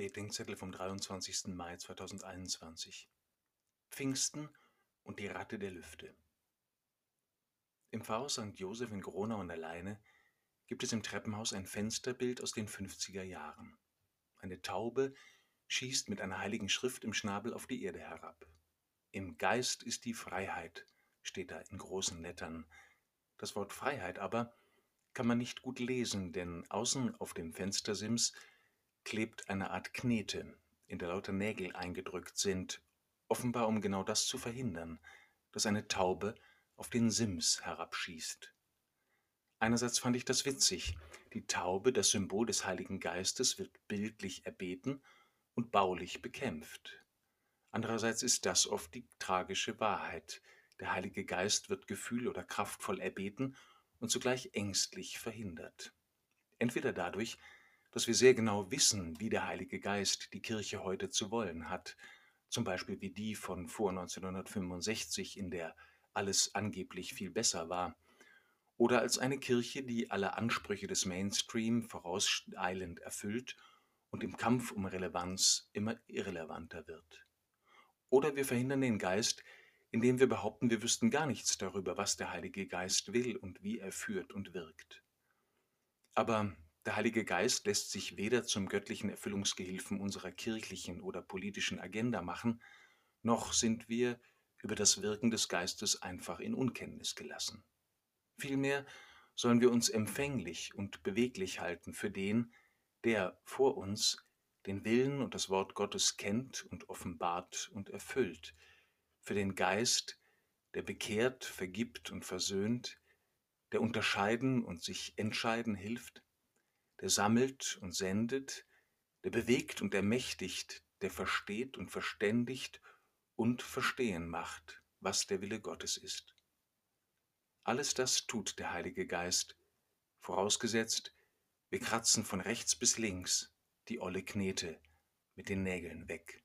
Spätdenkzettel vom 23. Mai 2021 Pfingsten und die Ratte der Lüfte Im Pfarrhaus St. Joseph in Gronau an der Leine gibt es im Treppenhaus ein Fensterbild aus den 50er Jahren. Eine Taube schießt mit einer heiligen Schrift im Schnabel auf die Erde herab. Im Geist ist die Freiheit, steht da in großen Lettern. Das Wort Freiheit aber kann man nicht gut lesen, denn außen auf dem Fenstersims klebt eine Art Knete, in der lauter Nägel eingedrückt sind, offenbar um genau das zu verhindern, dass eine Taube auf den Sims herabschießt. Einerseits fand ich das witzig. Die Taube, das Symbol des Heiligen Geistes, wird bildlich erbeten und baulich bekämpft. Andererseits ist das oft die tragische Wahrheit. Der Heilige Geist wird gefühl- oder kraftvoll erbeten und zugleich ängstlich verhindert. Entweder dadurch, dass wir sehr genau wissen, wie der Heilige Geist die Kirche heute zu wollen hat, zum Beispiel wie die von vor 1965, in der alles angeblich viel besser war, oder als eine Kirche, die alle Ansprüche des Mainstream vorauseilend erfüllt und im Kampf um Relevanz immer irrelevanter wird. Oder wir verhindern den Geist, indem wir behaupten, wir wüssten gar nichts darüber, was der Heilige Geist will und wie er führt und wirkt. Aber der Heilige Geist lässt sich weder zum göttlichen Erfüllungsgehilfen unserer kirchlichen oder politischen Agenda machen, noch sind wir über das Wirken des Geistes einfach in Unkenntnis gelassen. Vielmehr sollen wir uns empfänglich und beweglich halten für den, der vor uns den Willen und das Wort Gottes kennt und offenbart und erfüllt, für den Geist, der bekehrt, vergibt und versöhnt, der unterscheiden und sich entscheiden hilft, der sammelt und sendet, der bewegt und ermächtigt, der versteht und verständigt und verstehen macht, was der Wille Gottes ist. Alles das tut der Heilige Geist, vorausgesetzt, wir kratzen von rechts bis links die olle Knete mit den Nägeln weg.